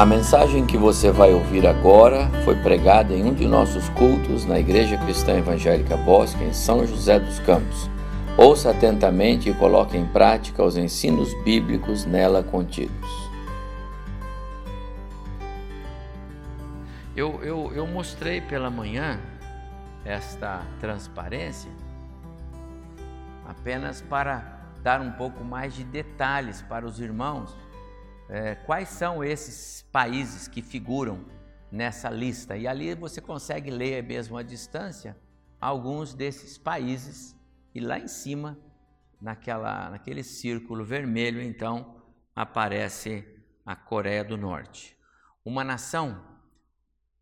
A mensagem que você vai ouvir agora foi pregada em um de nossos cultos na Igreja Cristã Evangélica Bosque, em São José dos Campos. Ouça atentamente e coloque em prática os ensinos bíblicos nela contidos. Eu, eu, eu mostrei pela manhã esta transparência apenas para dar um pouco mais de detalhes para os irmãos. É, quais são esses países que figuram nessa lista? E ali você consegue ler mesmo à distância alguns desses países e lá em cima, naquela, naquele círculo vermelho, então aparece a Coreia do Norte, uma nação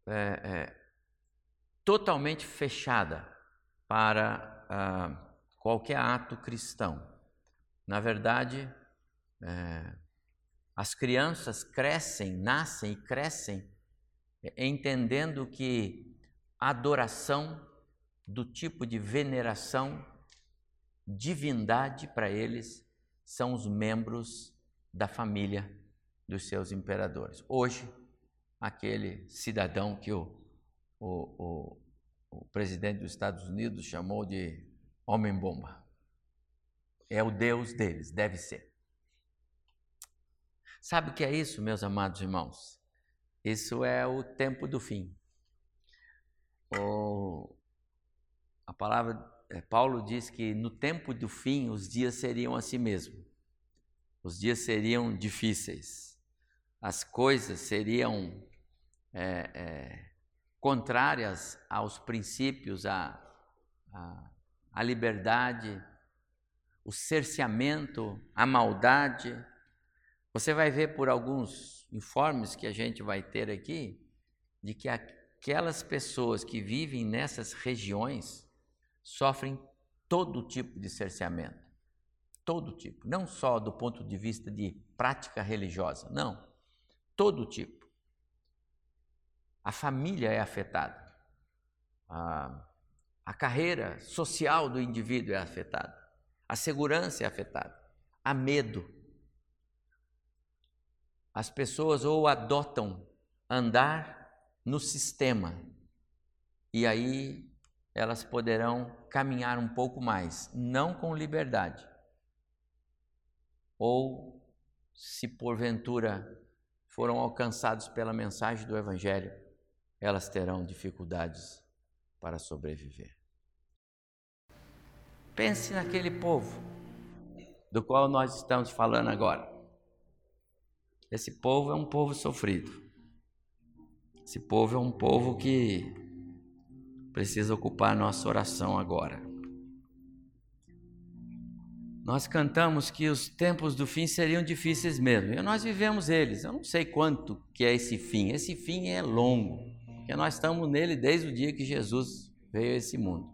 é, é, totalmente fechada para ah, qualquer ato cristão. Na verdade, é, as crianças crescem, nascem e crescem é, entendendo que adoração do tipo de veneração, divindade para eles são os membros da família dos seus imperadores. Hoje, aquele cidadão que o, o, o, o presidente dos Estados Unidos chamou de homem-bomba. É o Deus deles, deve ser. Sabe o que é isso, meus amados irmãos? Isso é o tempo do fim. O, a palavra, é, Paulo diz que no tempo do fim os dias seriam assim mesmo. Os dias seriam difíceis. As coisas seriam é, é, contrárias aos princípios, à, à, à liberdade, o cerceamento, a maldade. Você vai ver por alguns informes que a gente vai ter aqui, de que aquelas pessoas que vivem nessas regiões sofrem todo tipo de cerceamento. Todo tipo. Não só do ponto de vista de prática religiosa, não. Todo tipo. A família é afetada. A, a carreira social do indivíduo é afetada a segurança é afetada, há medo. As pessoas ou adotam andar no sistema e aí elas poderão caminhar um pouco mais, não com liberdade. Ou, se porventura foram alcançados pela mensagem do Evangelho, elas terão dificuldades para sobreviver. Pense naquele povo do qual nós estamos falando agora. Esse povo é um povo sofrido. Esse povo é um povo que precisa ocupar nossa oração agora. Nós cantamos que os tempos do fim seriam difíceis mesmo, e nós vivemos eles. Eu não sei quanto que é esse fim. Esse fim é longo, porque nós estamos nele desde o dia que Jesus veio a esse mundo.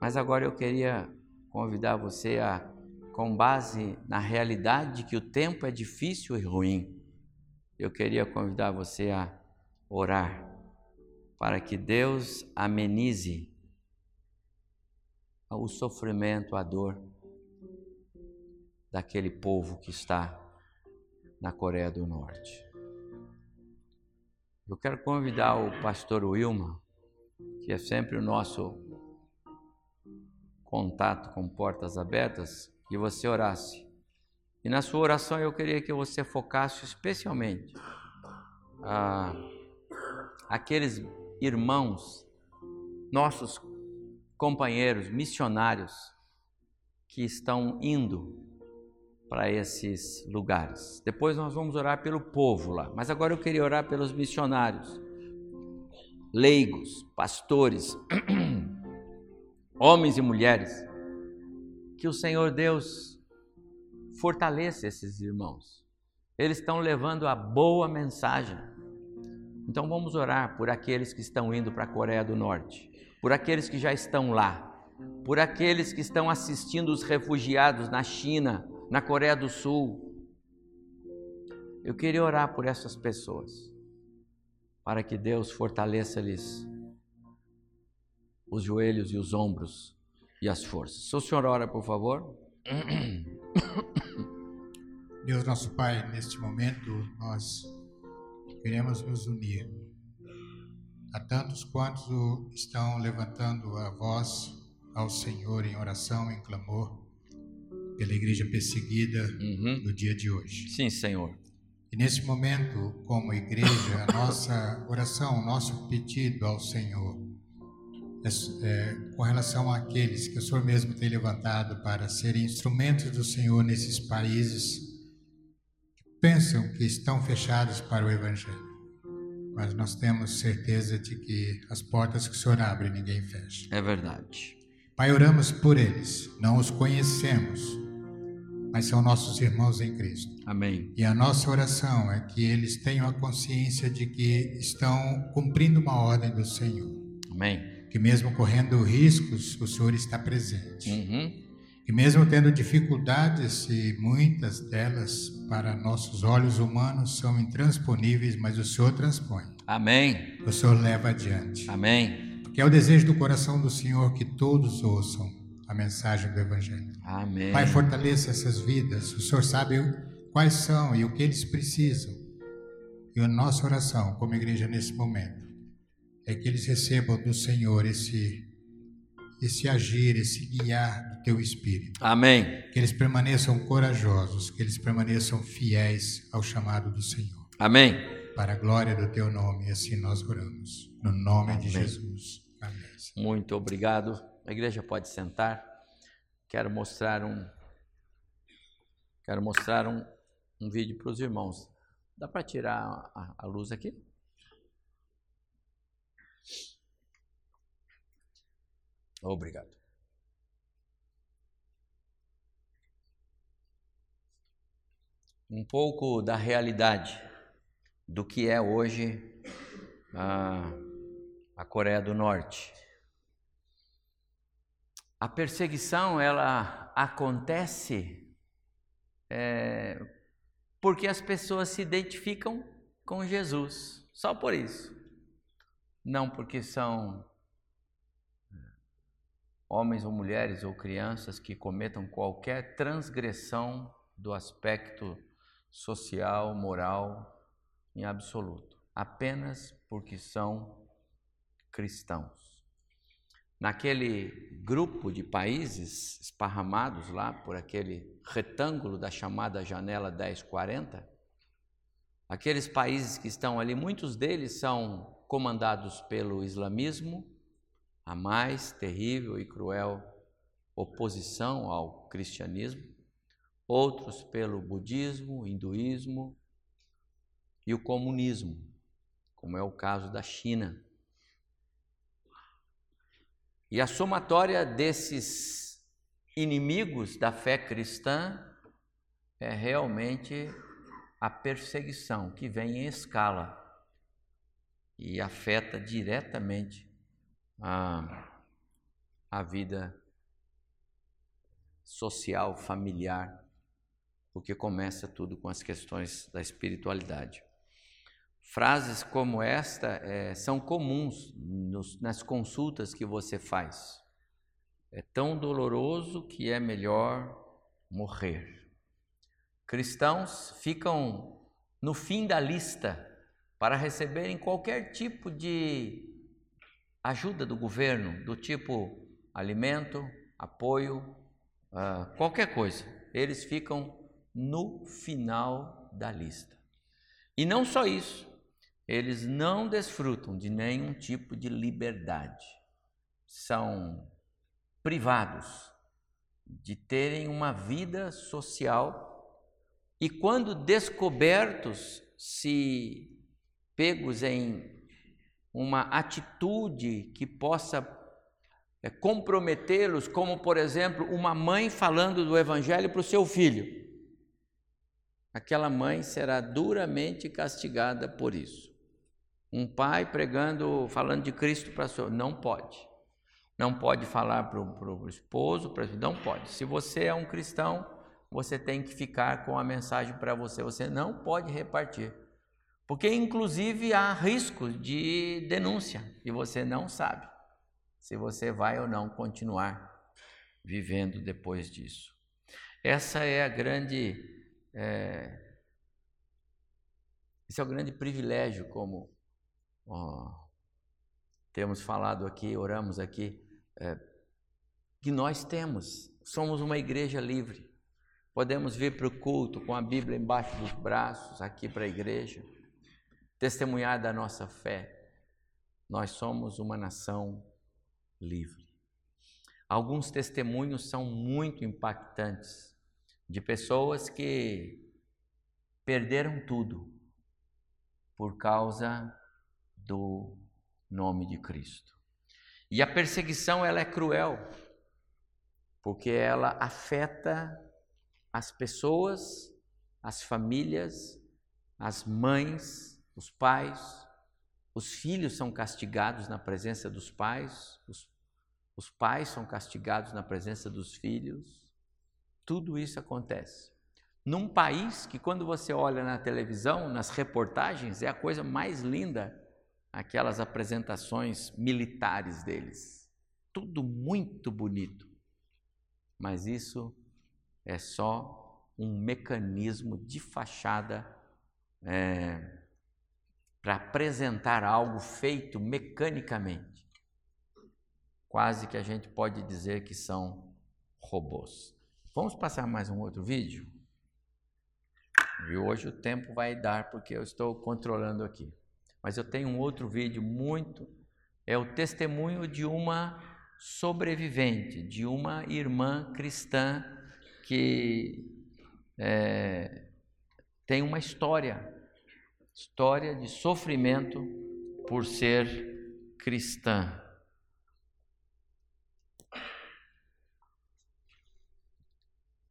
Mas agora eu queria convidar você a, com base na realidade de que o tempo é difícil e ruim, eu queria convidar você a orar para que Deus amenize o sofrimento, a dor daquele povo que está na Coreia do Norte. Eu quero convidar o pastor Wilma, que é sempre o nosso contato com portas abertas, que você orasse. E na sua oração eu queria que você focasse especialmente ah, aqueles irmãos, nossos companheiros missionários que estão indo para esses lugares. Depois nós vamos orar pelo povo lá, mas agora eu queria orar pelos missionários, leigos, pastores, homens e mulheres, que o Senhor Deus fortaleça esses irmãos. Eles estão levando a boa mensagem. Então vamos orar por aqueles que estão indo para a Coreia do Norte, por aqueles que já estão lá, por aqueles que estão assistindo os refugiados na China, na Coreia do Sul. Eu queria orar por essas pessoas, para que Deus fortaleça-lhes os joelhos e os ombros e as forças. O senhor ora, por favor. Deus nosso Pai, neste momento nós queremos nos unir a tantos quantos estão levantando a voz ao Senhor em oração, em clamor, pela igreja perseguida Uhum. no dia de hoje. Sim, Senhor. E nesse momento, como igreja, a nossa oração, o nosso pedido ao Senhor é, com relação àqueles que o Senhor mesmo tem levantado para serem instrumentos do Senhor nesses países que pensam que estão fechados para o Evangelho. Mas nós temos certeza de que as portas que o Senhor abre, ninguém fecha. É verdade. Pai, oramos por eles, não os conhecemos, mas são nossos irmãos em Cristo. Amém. E a nossa oração é que eles tenham a consciência de que estão cumprindo uma ordem do Senhor. Amém. Que mesmo correndo riscos, o Senhor está presente. Uhum. E mesmo tendo dificuldades, e muitas delas para nossos olhos humanos são intransponíveis, mas o Senhor transpõe. Amém. O Senhor leva adiante. Amém. Porque é o desejo do coração do Senhor que todos ouçam a mensagem do Evangelho. Amém. Pai, fortaleça essas vidas. O Senhor sabe quais são e o que eles precisam. E a nossa oração como igreja nesse momento é que eles recebam do Senhor esse esse agir, esse guiar do teu espírito. Amém. Que eles permaneçam corajosos, que eles permaneçam fiéis ao chamado do Senhor. Amém. Para a glória do teu nome, assim nós oramos. No nome de Amém. Jesus. Amém. Muito obrigado. A igreja pode sentar. Quero mostrar um quero mostrar um, um vídeo para os irmãos. Dá para tirar a, a luz aqui? Obrigado. Um pouco da realidade do que é hoje a, a Coreia do Norte. A perseguição ela acontece é, porque as pessoas se identificam com Jesus, só por isso. Não porque são homens ou mulheres ou crianças que cometam qualquer transgressão do aspecto social, moral, em absoluto, apenas porque são cristãos. Naquele grupo de países esparramados lá por aquele retângulo da chamada janela 1040, aqueles países que estão ali, muitos deles são comandados pelo islamismo, a mais terrível e cruel oposição ao cristianismo, outros pelo budismo, hinduísmo e o comunismo, como é o caso da China. E a somatória desses inimigos da fé cristã é realmente a perseguição que vem em escala e afeta diretamente a, a vida social, familiar, porque começa tudo com as questões da espiritualidade. Frases como esta é, são comuns nos, nas consultas que você faz. É tão doloroso que é melhor morrer. Cristãos ficam no fim da lista para receberem qualquer tipo de ajuda do governo, do tipo alimento, apoio, uh, qualquer coisa. Eles ficam no final da lista. E não só isso, eles não desfrutam de nenhum tipo de liberdade. São privados de terem uma vida social e, quando descobertos, se pegos em uma atitude que possa é, comprometê-los, como, por exemplo, uma mãe falando do Evangelho para o seu filho. Aquela mãe será duramente castigada por isso. Um pai pregando, falando de Cristo para seu, não pode. Não pode falar para o esposo, pra, não pode. Se você é um cristão, você tem que ficar com a mensagem para você. Você não pode repartir. Porque, inclusive, há risco de denúncia e você não sabe se você vai ou não continuar vivendo depois disso. Essa é a grande é, esse é o grande privilégio, como temos falado aqui, oramos aqui, é, que nós temos. Somos uma igreja livre. Podemos vir para o culto com a Bíblia embaixo dos braços, aqui para a igreja, testemunhar da nossa fé. Nós somos uma nação livre. Alguns testemunhos são muito impactantes de pessoas que perderam tudo por causa do nome de Cristo. E a perseguição ela é cruel, porque ela afeta as pessoas, as famílias, as mães, os pais, os filhos são castigados na presença dos pais, os, os pais são castigados na presença dos filhos. Tudo isso acontece. Num país que, quando você olha na televisão, nas reportagens, é a coisa mais linda, aquelas apresentações militares deles. Tudo muito bonito. Mas isso é só um mecanismo de fachada é, para apresentar algo feito mecanicamente. Quase que a gente pode dizer que são robôs. Vamos passar mais um outro vídeo? E hoje o tempo vai dar porque eu estou controlando aqui. Mas eu tenho um outro vídeo muito é o testemunho de uma sobrevivente, de uma irmã cristã que é, tem uma história história de sofrimento por ser cristã.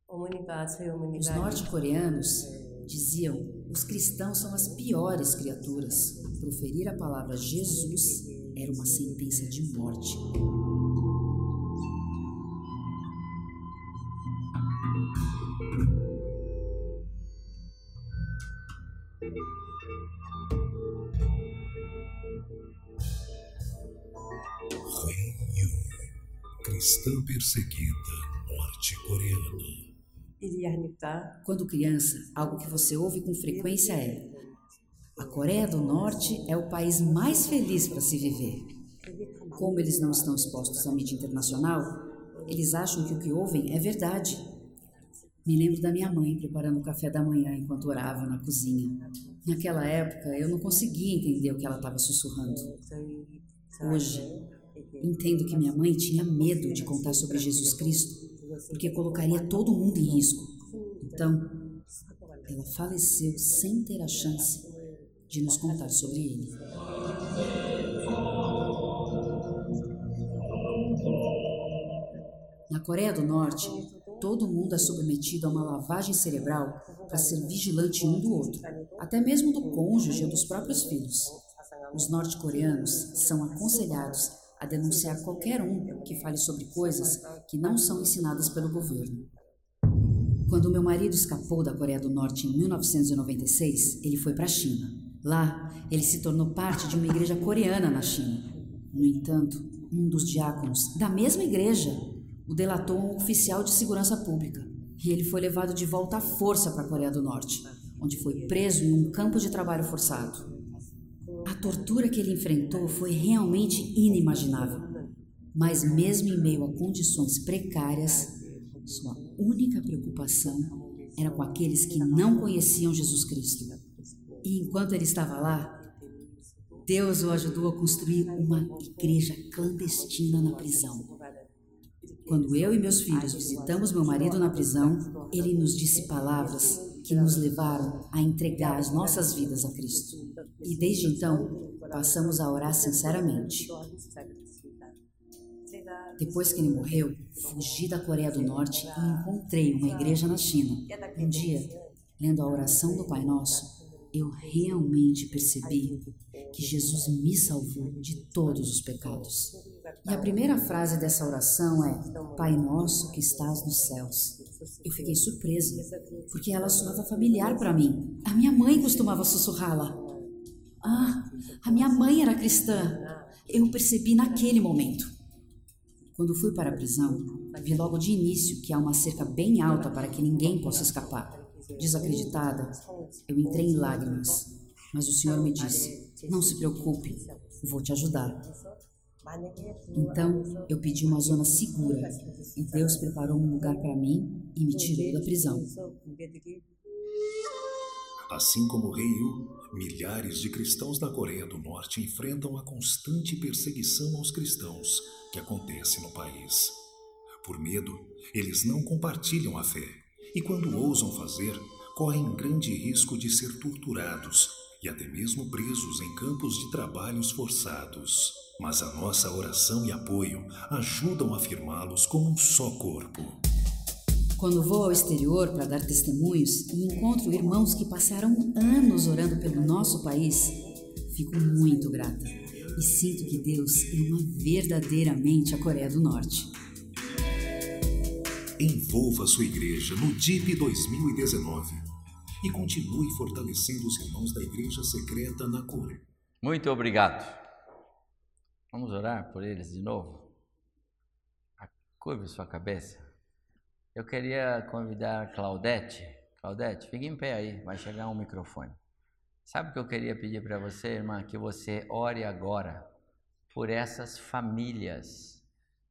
Os norte-coreanos diziam: os cristãos são as piores criaturas. Proferir a palavra Jesus era uma sentença de morte. Cristã perseguida norte-coreana. Quando criança, algo que você ouve com frequência é: a Coreia do Norte é o país mais feliz para se viver. Como eles não estão expostos à mídia internacional, eles acham que o que ouvem é verdade. Me lembro da minha mãe preparando o café da manhã enquanto orava na cozinha. Naquela época, eu não conseguia entender o que ela estava sussurrando. Hoje, Entendo que minha mãe tinha medo de contar sobre Jesus Cristo, porque colocaria todo mundo em risco. Então, ela faleceu sem ter a chance de nos contar sobre ele. Na Coreia do Norte, todo mundo é submetido a uma lavagem cerebral para ser vigilante um do outro, até mesmo do cônjuge ou dos próprios filhos. Os norte-coreanos são aconselhados a denunciar qualquer um que fale sobre coisas que não são ensinadas pelo governo. Quando meu marido escapou da Coreia do Norte em 1996, ele foi para a China. Lá, ele se tornou parte de uma igreja coreana na China. No entanto, um dos diáconos da mesma igreja o delatou um oficial de segurança pública e ele foi levado de volta à força para a Coreia do Norte, onde foi preso em um campo de trabalho forçado. A tortura que ele enfrentou foi realmente inimaginável. Mas, mesmo em meio a condições precárias, sua única preocupação era com aqueles que não conheciam Jesus Cristo. E enquanto ele estava lá, Deus o ajudou a construir uma igreja clandestina na prisão. Quando eu e meus filhos visitamos meu marido na prisão, ele nos disse palavras que nos levaram a entregar as nossas vidas a Cristo. E desde então, passamos a orar sinceramente. Depois que ele morreu, fugi da Coreia do Norte e encontrei uma igreja na China. Um dia, lendo a oração do Pai Nosso, eu realmente percebi que Jesus me salvou de todos os pecados. E a primeira frase dessa oração é: Pai nosso que estás nos céus. Eu fiquei surpresa, porque ela soava familiar para mim. A minha mãe costumava sussurrá-la. Ah, a minha mãe era cristã. Eu percebi naquele momento. Quando fui para a prisão, vi logo de início que há uma cerca bem alta para que ninguém possa escapar. Desacreditada, eu entrei em lágrimas, mas o Senhor me disse: Não se preocupe, vou te ajudar. Então eu pedi uma zona segura e Deus preparou um lugar para mim e me tirou da prisão. Assim como o rei Yu, milhares de cristãos da Coreia do Norte enfrentam a constante perseguição aos cristãos que acontece no país. Por medo, eles não compartilham a fé e, quando ousam fazer, correm grande risco de ser torturados e até mesmo presos em campos de trabalhos forçados. Mas a nossa oração e apoio ajudam a afirmá-los como um só corpo. Quando vou ao exterior para dar testemunhos e encontro irmãos que passaram anos orando pelo nosso país, fico muito grata e sinto que Deus ama verdadeiramente a Coreia do Norte. Envolva sua igreja no DIP 2019 e continue fortalecendo os irmãos da igreja secreta na Coreia. Muito obrigado. Vamos orar por eles de novo? Curve sua cabeça. Eu queria convidar Claudete. Claudete, fique em pé aí, vai chegar um microfone. Sabe o que eu queria pedir para você, irmã? Que você ore agora por essas famílias.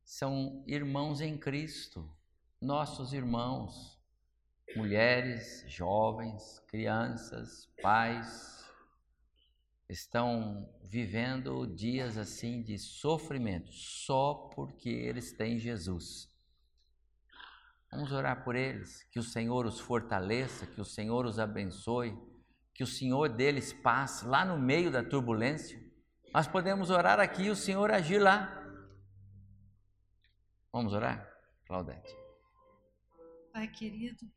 São irmãos em Cristo, nossos irmãos, mulheres, jovens, crianças, pais, estão vivendo dias assim de sofrimento só porque eles têm Jesus. Vamos orar por eles, que o Senhor os fortaleça, que o Senhor os abençoe, que o Senhor deles passe lá no meio da turbulência. Nós podemos orar aqui e o Senhor agir lá. Vamos orar, Claudete. Pai querido,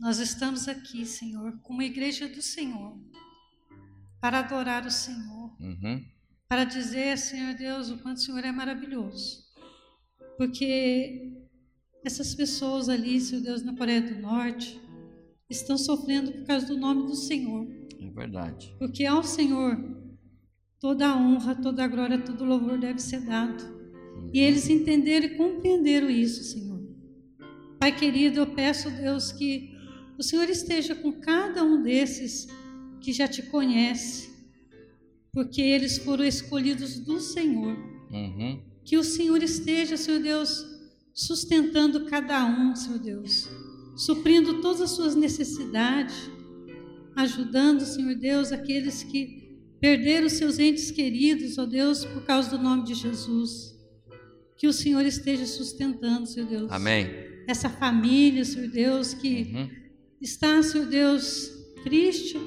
nós estamos aqui, Senhor, como igreja do Senhor, para adorar o Senhor, Uhum. para dizer, Senhor Deus, o quanto o Senhor é maravilhoso. Porque essas pessoas ali, Senhor Deus, na Coreia do Norte, estão sofrendo por causa do nome do Senhor. É verdade. Porque ao Senhor toda a honra, toda a glória, todo o louvor deve ser dado. E eles entenderam e compreenderam isso, Senhor. Pai querido, eu peço, Deus, que o Senhor esteja com cada um desses que já te conhece, porque eles foram escolhidos do Senhor. Uhum. Que o Senhor esteja, Senhor Deus, sustentando cada um, Senhor Deus, suprindo todas as suas necessidades, ajudando, Senhor Deus, aqueles que perderam seus entes queridos, ó Deus, por causa do nome de Jesus. Que o Senhor esteja sustentando, Senhor Deus. Amém. Essa família, Senhor Deus, que Uhum. Está, Senhor Deus, triste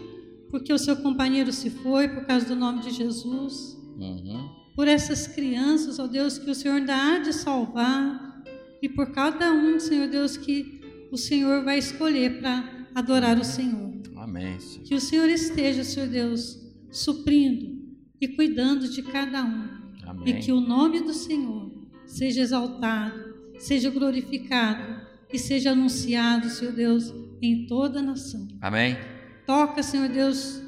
porque o seu companheiro se foi por causa do nome de Jesus Uhum. por essas crianças, ó Deus, que o Senhor ainda há de salvar, e por cada um, Senhor Deus, que o Senhor vai escolher para adorar o Senhor. Amém, Senhor. Que o Senhor esteja, Senhor Deus, suprindo e cuidando de cada um. Amém. E que o nome do Senhor seja exaltado, seja glorificado e seja anunciado, Senhor Deus, em toda a nação. Amém. Toca, Senhor Deus,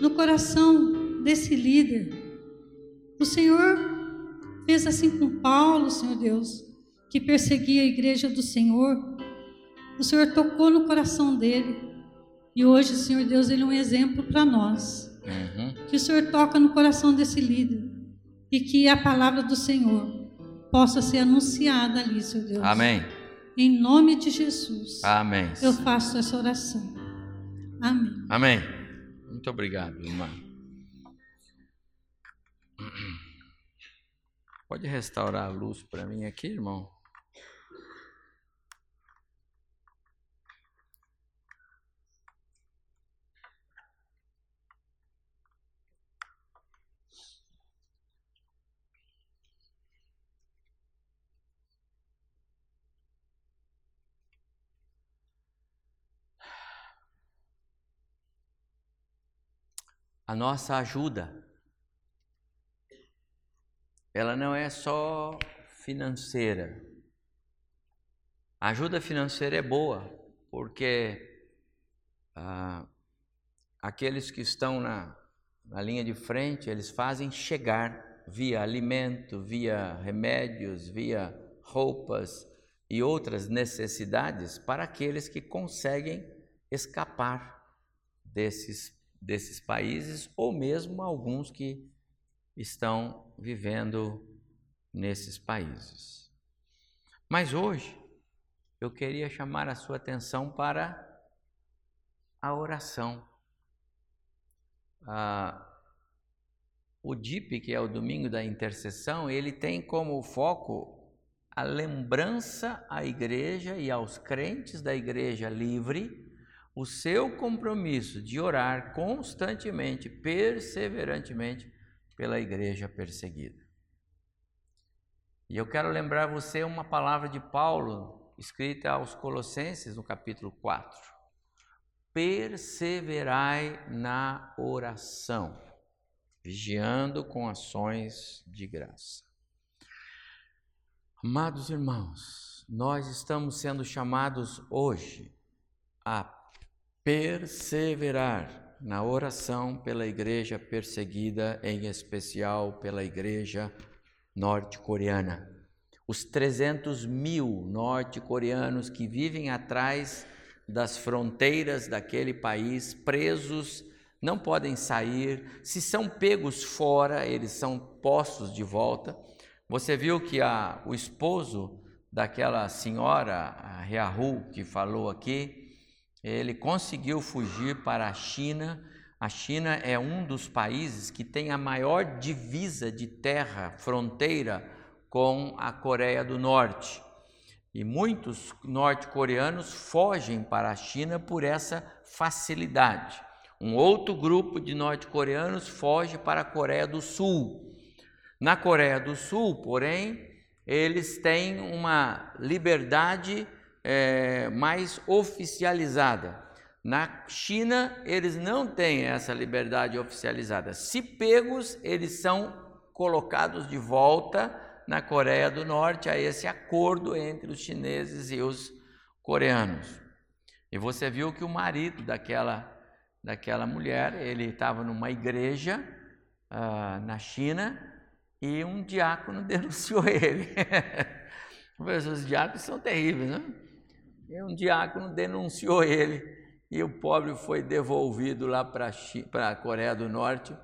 no coração desse líder. O Senhor fez assim com Paulo, Senhor Deus, que perseguia a igreja do Senhor. O Senhor tocou no coração dele. E hoje, Senhor Deus, ele é um exemplo para nós. Uhum. Que o Senhor toca no coração desse líder. E que a palavra do Senhor possa ser anunciada ali, Senhor Deus. Amém. Em nome de Jesus. Amém. Eu faço essa oração. Amém. Amém. Muito obrigado, irmã. Pode restaurar a luz para mim aqui, irmão? A nossa ajuda, ela não é só financeira. A ajuda financeira é boa, porque ah, aqueles que estão na, na linha de frente, eles fazem chegar via alimento, via remédios, via roupas e outras necessidades para aqueles que conseguem escapar desses, desses países ou mesmo alguns que estão vivendo nesses países. Mas hoje eu queria chamar a sua atenção para a oração. Ah, o DIP, que é o Domingo da Intercessão, ele tem como foco a lembrança à igreja e aos crentes da igreja livre o seu compromisso de orar constantemente, perseverantemente pela igreja perseguida. E eu quero lembrar você uma palavra de Paulo escrita aos Colossenses no capítulo 4. Perseverai na oração, vigiando com ações de graça. Amados irmãos, nós estamos sendo chamados hoje a perseverar na oração pela igreja perseguida, em especial pela igreja norte-coreana. Os 300 mil norte-coreanos que vivem atrás das fronteiras daquele país, presos, não podem sair, se são pegos fora, eles são postos de volta você viu que a, o esposo daquela senhora, a Reahu, que falou aqui, ele conseguiu fugir para a China. A China é um dos países que tem a maior divisa de terra, fronteira com a Coreia do Norte. E muitos norte-coreanos fogem para a China por essa facilidade. Um outro grupo de norte-coreanos foge para a Coreia do Sul. Na Coreia do Sul, porém, eles têm uma liberdade é, mais oficializada. Na China, eles não têm essa liberdade oficializada. Se pegos, eles são colocados de volta na Coreia do Norte a esse acordo entre os chineses e os coreanos. E você viu que o marido daquela, daquela mulher, ele estava numa igreja uh, na China e um diácono denunciou ele. Os diáconos são terríveis, né? E um diácono denunciou ele e o pobre foi devolvido lá para a Coreia do Norte.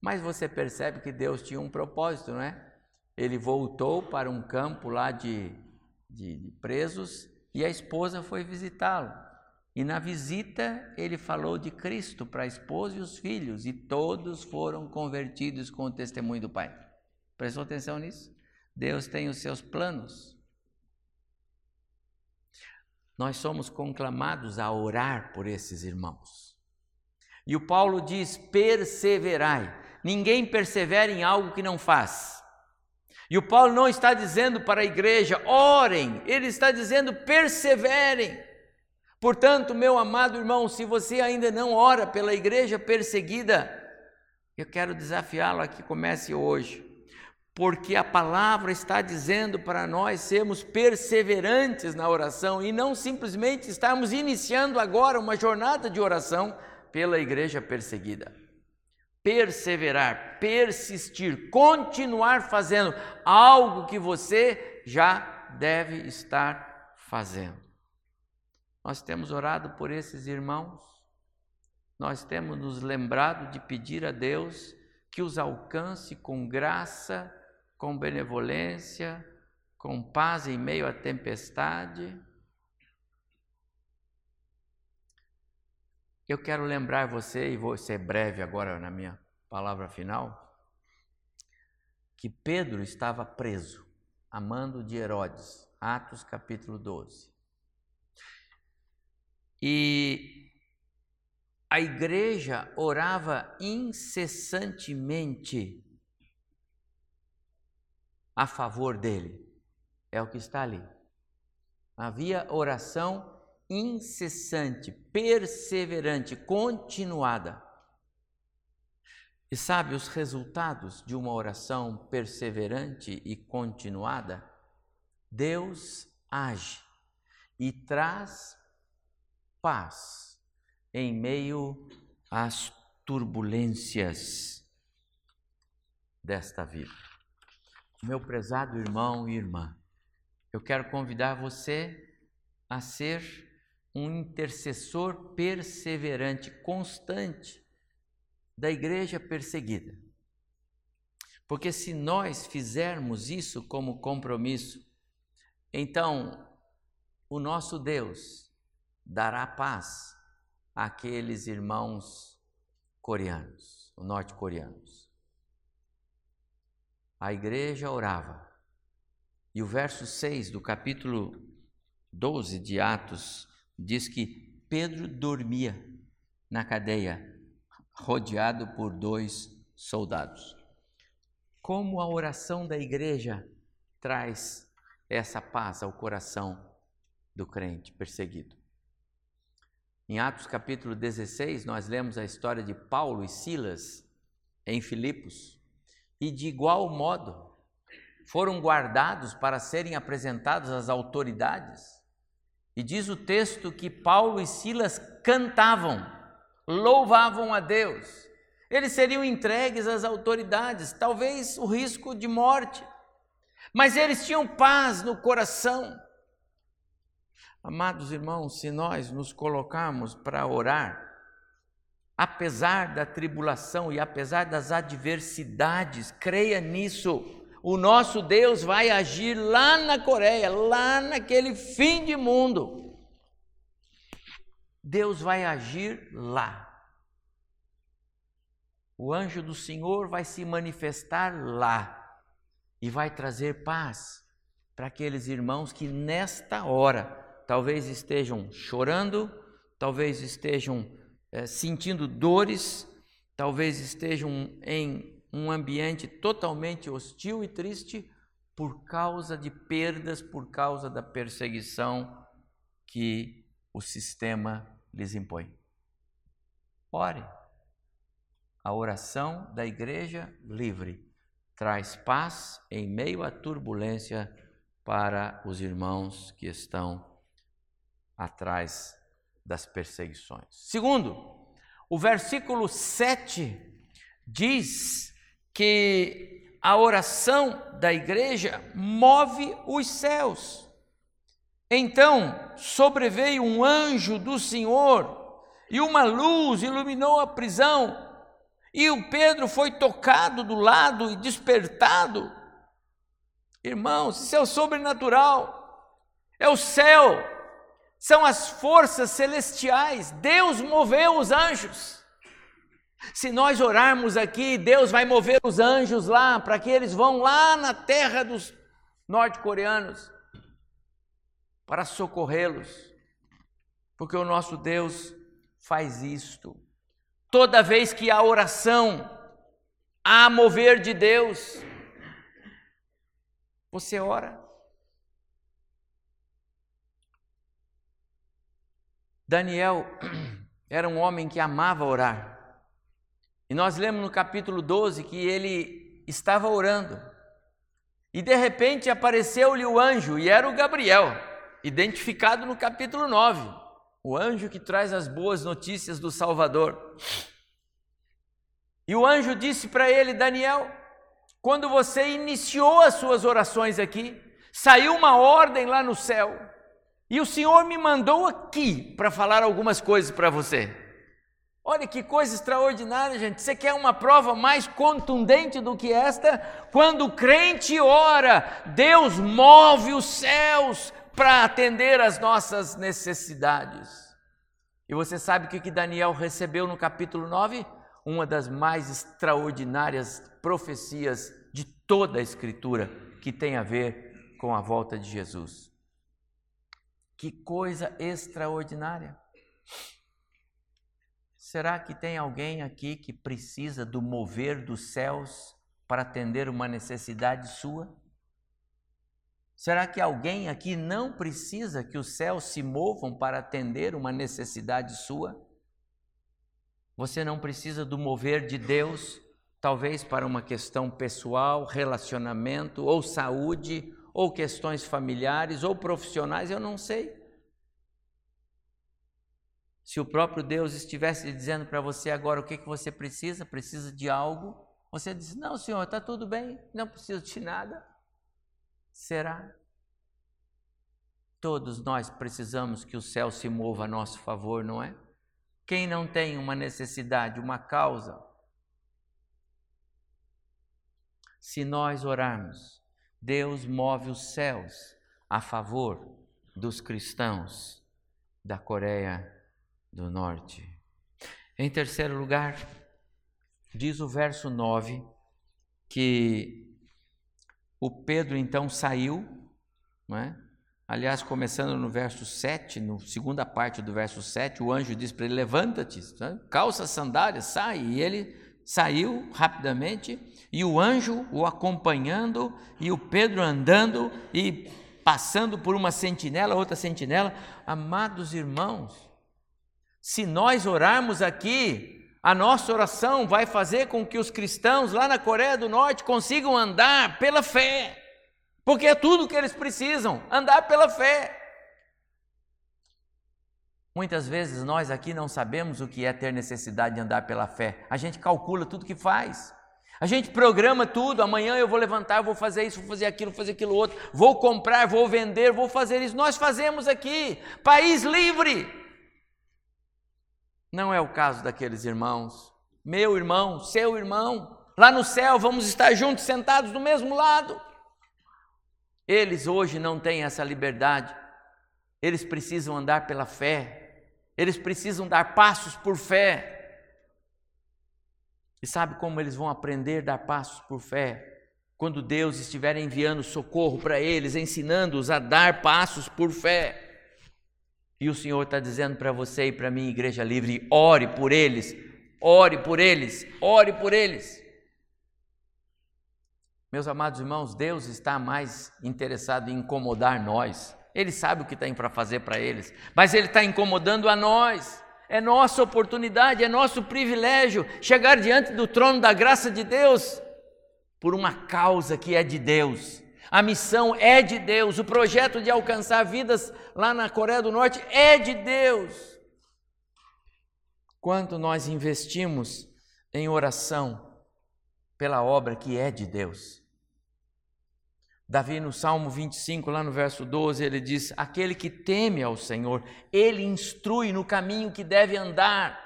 Mas você percebe que Deus tinha um propósito, não é? Ele voltou para um campo lá de, de, de presos e a esposa foi visitá-lo. E na visita ele falou de Cristo para a esposa e os filhos, e todos foram convertidos com o testemunho do Pai. Prestou atenção nisso? Deus tem os seus planos. Nós somos conclamados a orar por esses irmãos. E o Paulo diz: perseverai. Ninguém persevera em algo que não faz. E o Paulo não está dizendo para a igreja, orem, ele está dizendo, perseverem. Portanto, meu amado irmão, se você ainda não ora pela igreja perseguida, eu quero desafiá-lo a que comece hoje porque a palavra está dizendo para nós sermos perseverantes na oração e não simplesmente estarmos iniciando agora uma jornada de oração pela igreja perseguida. Perseverar, persistir, continuar fazendo algo que você já deve estar fazendo. Nós temos orado por esses irmãos, nós temos nos lembrado de pedir a Deus que os alcance com graça com benevolência, com paz em meio à tempestade. Eu quero lembrar você, e vou ser breve agora na minha palavra final, que Pedro estava preso, amando de Herodes, Atos capítulo 12. E a igreja orava incessantemente a favor dele. É o que está ali. Havia oração incessante, perseverante, continuada. E sabe os resultados de uma oração perseverante e continuada? Deus age e traz paz em meio às turbulências desta vida. Meu prezado irmão e irmã, eu quero convidar você a ser um intercessor perseverante, constante da igreja perseguida. Porque se nós fizermos isso como compromisso, então o nosso Deus dará paz àqueles irmãos coreanos, norte-coreanos. A igreja orava. E o verso 6 do capítulo 12 de Atos diz que Pedro dormia na cadeia, rodeado por dois soldados. Como a oração da igreja traz essa paz ao coração do crente perseguido. Em Atos capítulo 16, nós lemos a história de Paulo e Silas em Filipos, e de igual modo foram guardados para serem apresentados às autoridades. E diz o texto que Paulo e Silas cantavam, louvavam a Deus. Eles seriam entregues às autoridades, talvez o risco de morte, mas eles tinham paz no coração. Amados irmãos, se nós nos colocarmos para orar, apesar da tribulação e apesar das adversidades, creia nisso, o nosso Deus vai agir lá na Coreia, lá naquele fim de mundo. Deus vai agir lá. O anjo do Senhor vai se manifestar lá e vai trazer paz para aqueles irmãos que nesta hora talvez estejam chorando, talvez estejam é, sentindo dores, talvez estejam em um ambiente totalmente hostil e triste por causa de perdas, por causa da perseguição que o sistema lhes impõe. Ore. A oração da igreja livre traz paz em meio à turbulência para os irmãos que estão atrás das perseguições. Segundo, o versículo 7 diz que a oração da igreja move os céus. Então sobreveio um anjo do Senhor e uma luz iluminou a prisão. E o Pedro foi tocado do lado e despertado. Irmãos, isso é o sobrenatural, é o céu são as forças celestiais. Deus moveu os anjos. Se nós orarmos aqui, Deus vai mover os anjos lá, para que eles vão lá na terra dos norte-coreanos para socorrê-los, porque o nosso Deus faz isto. Toda vez que há oração, há mover de Deus. Você ora, Daniel era um homem que amava orar. E nós lemos no capítulo 12 que ele estava orando. E de repente apareceu-lhe o anjo, e era o Gabriel, identificado no capítulo 9, o anjo que traz as boas notícias do Salvador. E o anjo disse para ele: Daniel, quando você iniciou as suas orações aqui, saiu uma ordem lá no céu e o Senhor me mandou aqui para falar algumas coisas para você. Olha que coisa extraordinária, gente. Você quer uma prova mais contundente do que esta? Quando o crente ora, Deus move os céus para atender às nossas necessidades. E você sabe o que Daniel recebeu no capítulo 9? Uma das mais extraordinárias profecias de toda a Escritura que tem a ver com a volta de Jesus. Que coisa extraordinária! Será que tem alguém aqui que precisa do mover dos céus para atender uma necessidade sua? Será que alguém aqui não precisa que os céus se movam para atender uma necessidade sua? Você não precisa do mover de Deus, talvez para uma questão pessoal, relacionamento ou saúde ou questões familiares ou profissionais, eu não sei. Se o próprio Deus estivesse dizendo para você agora o que, que você precisa, precisa de algo, você diz: Não, Senhor, está tudo bem, não preciso de nada. Será? Todos nós precisamos que o céu se mova a nosso favor, não é? Quem não tem uma necessidade, uma causa? Se nós orarmos, Deus move os céus a favor dos cristãos da Coreia do Norte. Em terceiro lugar, diz o verso 9 que o Pedro então saiu, não é? Aliás, começando no verso 7, na segunda parte do verso 7, o anjo diz para ele: Levanta-te, calça as sandálias, sai. E ele saiu rapidamente, e o anjo o acompanhando, e o Pedro andando e passando por uma sentinela, outra sentinela. Amados irmãos, se nós orarmos aqui, a nossa oração vai fazer com que os cristãos lá na Coreia do Norte consigam andar pela fé. Porque é tudo que eles precisam, andar pela fé. Muitas vezes nós aqui não sabemos o que é ter necessidade de andar pela fé. A gente calcula tudo que faz. A gente programa tudo. Amanhã eu vou levantar, vou fazer isso, vou fazer aquilo, vou fazer aquilo outro. Vou comprar, vou vender, vou fazer isso. Nós fazemos aqui. País livre. Não é o caso daqueles irmãos. Meu irmão, seu irmão. Lá no céu vamos estar juntos, sentados do mesmo lado. Eles hoje não têm essa liberdade. Eles precisam andar pela fé. Eles precisam dar passos por fé. E sabe como eles vão aprender a dar passos por fé? Quando Deus estiver enviando socorro para eles, ensinando-os a dar passos por fé. E o Senhor está dizendo para você e para mim, Igreja Livre: ore por eles, ore por eles, ore por eles. Meus amados irmãos, Deus está mais interessado em incomodar nós. Ele sabe o que tem para fazer para eles, mas Ele está incomodando a nós. É nossa oportunidade, é nosso privilégio chegar diante do trono da graça de Deus por uma causa que é de Deus. A missão é de Deus, o projeto de alcançar vidas lá na Coreia do Norte é de Deus. Quanto nós investimos em oração pela obra que é de Deus. Davi, no Salmo 25, lá no verso 12, ele diz: Aquele que teme ao Senhor, ele instrui no caminho que deve andar.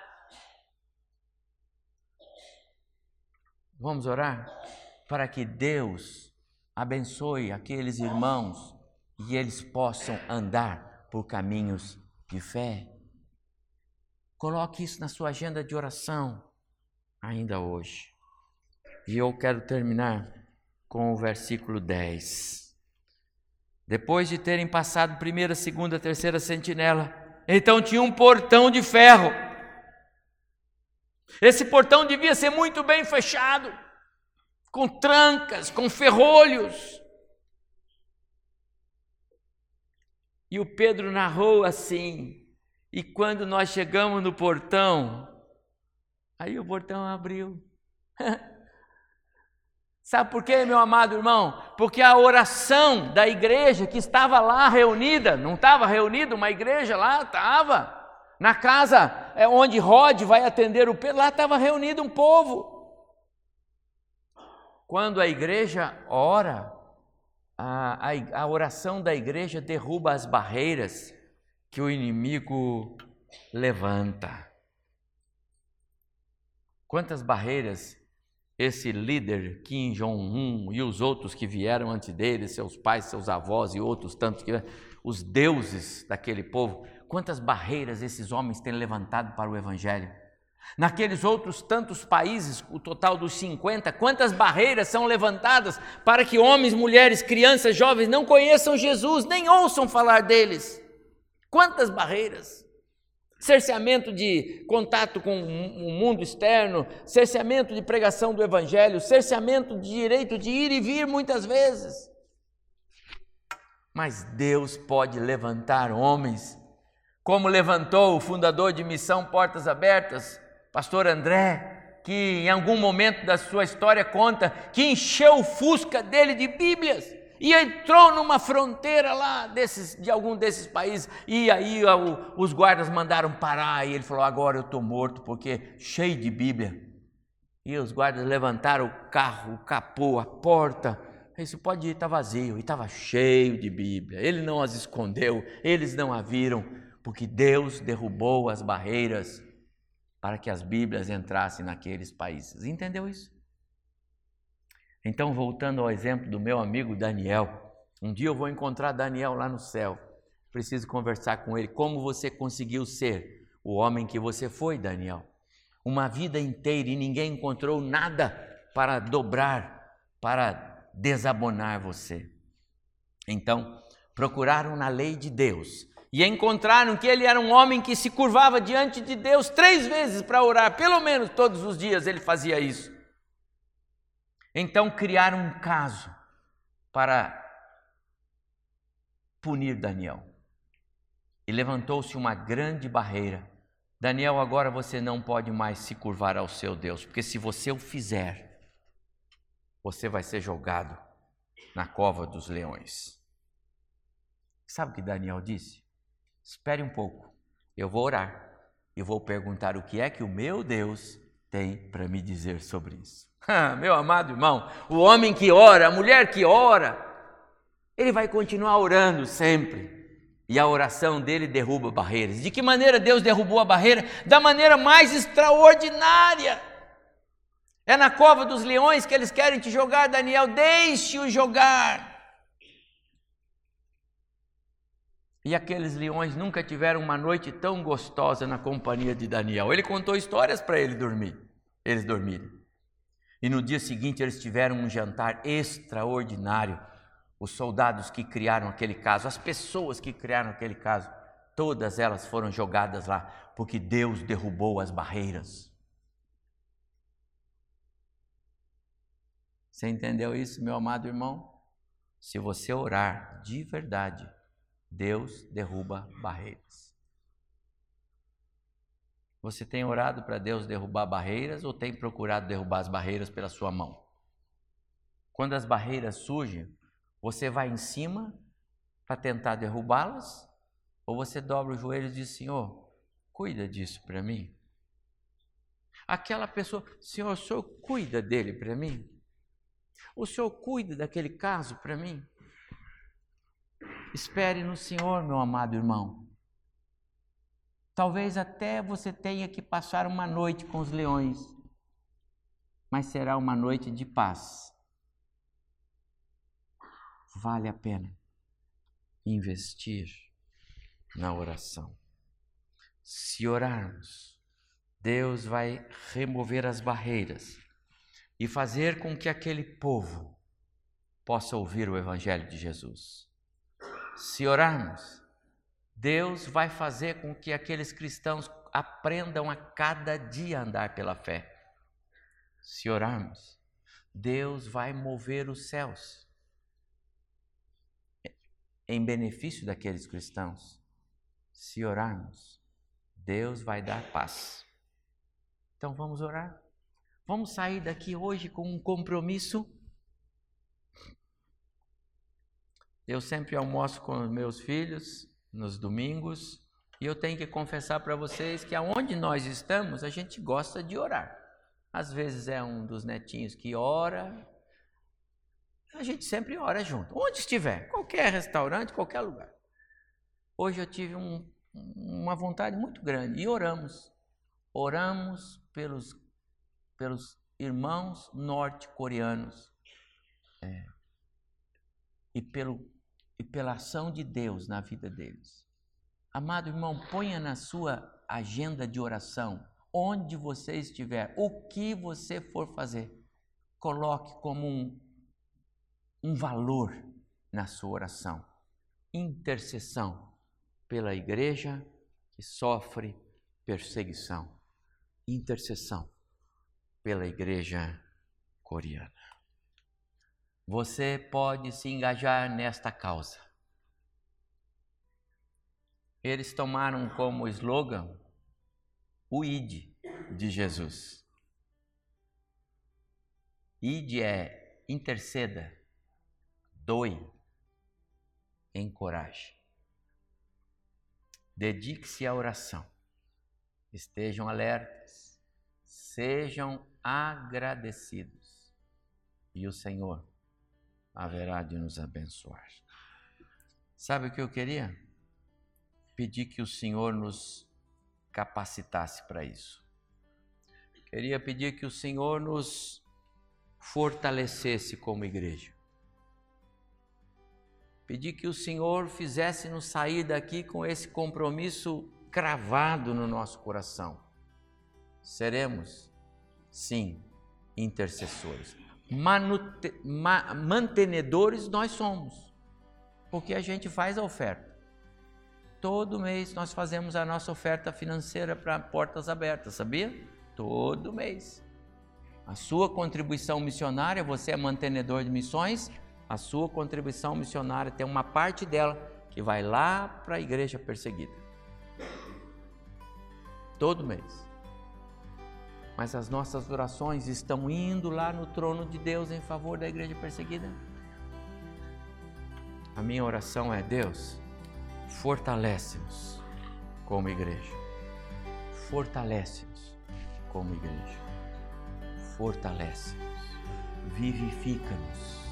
Vamos orar para que Deus abençoe aqueles irmãos e eles possam andar por caminhos de fé. Coloque isso na sua agenda de oração ainda hoje. E eu quero terminar com o versículo 10. Depois de terem passado primeira, segunda, terceira sentinela, então tinha um portão de ferro. Esse portão devia ser muito bem fechado, com trancas, com ferrolhos. E o Pedro narrou assim: e quando nós chegamos no portão, aí o portão abriu. Sabe por quê, meu amado irmão? Porque a oração da igreja que estava lá reunida, não estava reunida uma igreja lá, estava. Na casa é onde Rod vai atender o Pedro, lá estava reunido um povo. Quando a igreja ora, a, a, a oração da igreja derruba as barreiras que o inimigo levanta. Quantas barreiras esse líder Kim Jong-un e os outros que vieram antes dele, seus pais, seus avós e outros tantos que os deuses daquele povo, quantas barreiras esses homens têm levantado para o evangelho? Naqueles outros tantos países, o total dos 50, quantas barreiras são levantadas para que homens, mulheres, crianças, jovens não conheçam Jesus, nem ouçam falar deles? Quantas barreiras? Cerceamento de contato com o mundo externo, cerceamento de pregação do evangelho, cerceamento de direito de ir e vir muitas vezes. Mas Deus pode levantar homens, como levantou o fundador de Missão Portas Abertas, pastor André, que em algum momento da sua história conta que encheu o fusca dele de Bíblias e entrou numa fronteira lá desses, de algum desses países, e aí o, os guardas mandaram parar, e ele falou: Agora eu estou morto, porque cheio de Bíblia. E os guardas levantaram o carro, o capô, a porta, isso pode ir, está vazio. E estava cheio de Bíblia. Ele não as escondeu, eles não a viram, porque Deus derrubou as barreiras para que as Bíblias entrassem naqueles países. Entendeu isso? Então, voltando ao exemplo do meu amigo Daniel, um dia eu vou encontrar Daniel lá no céu. Preciso conversar com ele. Como você conseguiu ser o homem que você foi, Daniel? Uma vida inteira e ninguém encontrou nada para dobrar, para desabonar você. Então, procuraram na lei de Deus e encontraram que ele era um homem que se curvava diante de Deus três vezes para orar, pelo menos todos os dias ele fazia isso. Então criaram um caso para punir Daniel. E levantou-se uma grande barreira. Daniel, agora você não pode mais se curvar ao seu Deus, porque se você o fizer, você vai ser jogado na cova dos leões. Sabe o que Daniel disse? Espere um pouco, eu vou orar e vou perguntar o que é que o meu Deus tem para me dizer sobre isso. meu amado irmão, o homem que ora, a mulher que ora, ele vai continuar orando sempre. E a oração dele derruba barreiras. De que maneira Deus derrubou a barreira? Da maneira mais extraordinária. É na cova dos leões que eles querem te jogar, Daniel. Deixe-o jogar. E aqueles leões nunca tiveram uma noite tão gostosa na companhia de Daniel. Ele contou histórias para ele dormir, eles dormirem. E no dia seguinte eles tiveram um jantar extraordinário os soldados que criaram aquele caso, as pessoas que criaram aquele caso, todas elas foram jogadas lá, porque Deus derrubou as barreiras. Você entendeu isso, meu amado irmão? Se você orar de verdade, Deus derruba barreiras. Você tem orado para Deus derrubar barreiras ou tem procurado derrubar as barreiras pela sua mão? Quando as barreiras surgem, você vai em cima para tentar derrubá-las? Ou você dobra os joelhos e diz: Senhor, cuida disso para mim? Aquela pessoa, Senhor, o Senhor cuida dele para mim? O Senhor cuida daquele caso para mim? Espere no Senhor, meu amado irmão. Talvez até você tenha que passar uma noite com os leões, mas será uma noite de paz vale a pena investir na oração. Se orarmos, Deus vai remover as barreiras e fazer com que aquele povo possa ouvir o Evangelho de Jesus. Se orarmos, Deus vai fazer com que aqueles cristãos aprendam a cada dia andar pela fé. Se orarmos, Deus vai mover os céus em benefício daqueles cristãos. Se orarmos, Deus vai dar paz. Então vamos orar. Vamos sair daqui hoje com um compromisso. Eu sempre almoço com os meus filhos nos domingos e eu tenho que confessar para vocês que aonde nós estamos, a gente gosta de orar. Às vezes é um dos netinhos que ora, a gente sempre ora junto, onde estiver, qualquer restaurante, qualquer lugar. Hoje eu tive um, uma vontade muito grande e oramos. Oramos pelos, pelos irmãos norte-coreanos é, e, pelo, e pela ação de Deus na vida deles. Amado irmão, ponha na sua agenda de oração, onde você estiver, o que você for fazer, coloque como um um valor na sua oração. Intercessão pela igreja que sofre perseguição. Intercessão pela igreja coreana. Você pode se engajar nesta causa. Eles tomaram como slogan o ID de Jesus. ID é interceda, doe, encoraje. Dedique-se à oração. Estejam alertas. Sejam agradecidos. E o Senhor haverá de nos abençoar. Sabe o que eu queria? Pedir que o Senhor nos capacitasse para isso. Queria pedir que o Senhor nos fortalecesse como igreja. Pedir que o Senhor fizesse nos sair daqui com esse compromisso cravado no nosso coração. Seremos, sim, intercessores. Manute, ma, mantenedores nós somos, porque a gente faz a oferta. Todo mês nós fazemos a nossa oferta financeira para portas abertas, sabia? Todo mês. A sua contribuição missionária, você é mantenedor de missões, a sua contribuição missionária tem uma parte dela que vai lá para a igreja perseguida. Todo mês mas as nossas orações estão indo lá no trono de Deus em favor da igreja perseguida? A minha oração é: Deus, fortalece-nos como igreja. Fortalece-nos como igreja. Fortalece-nos. Vivifica-nos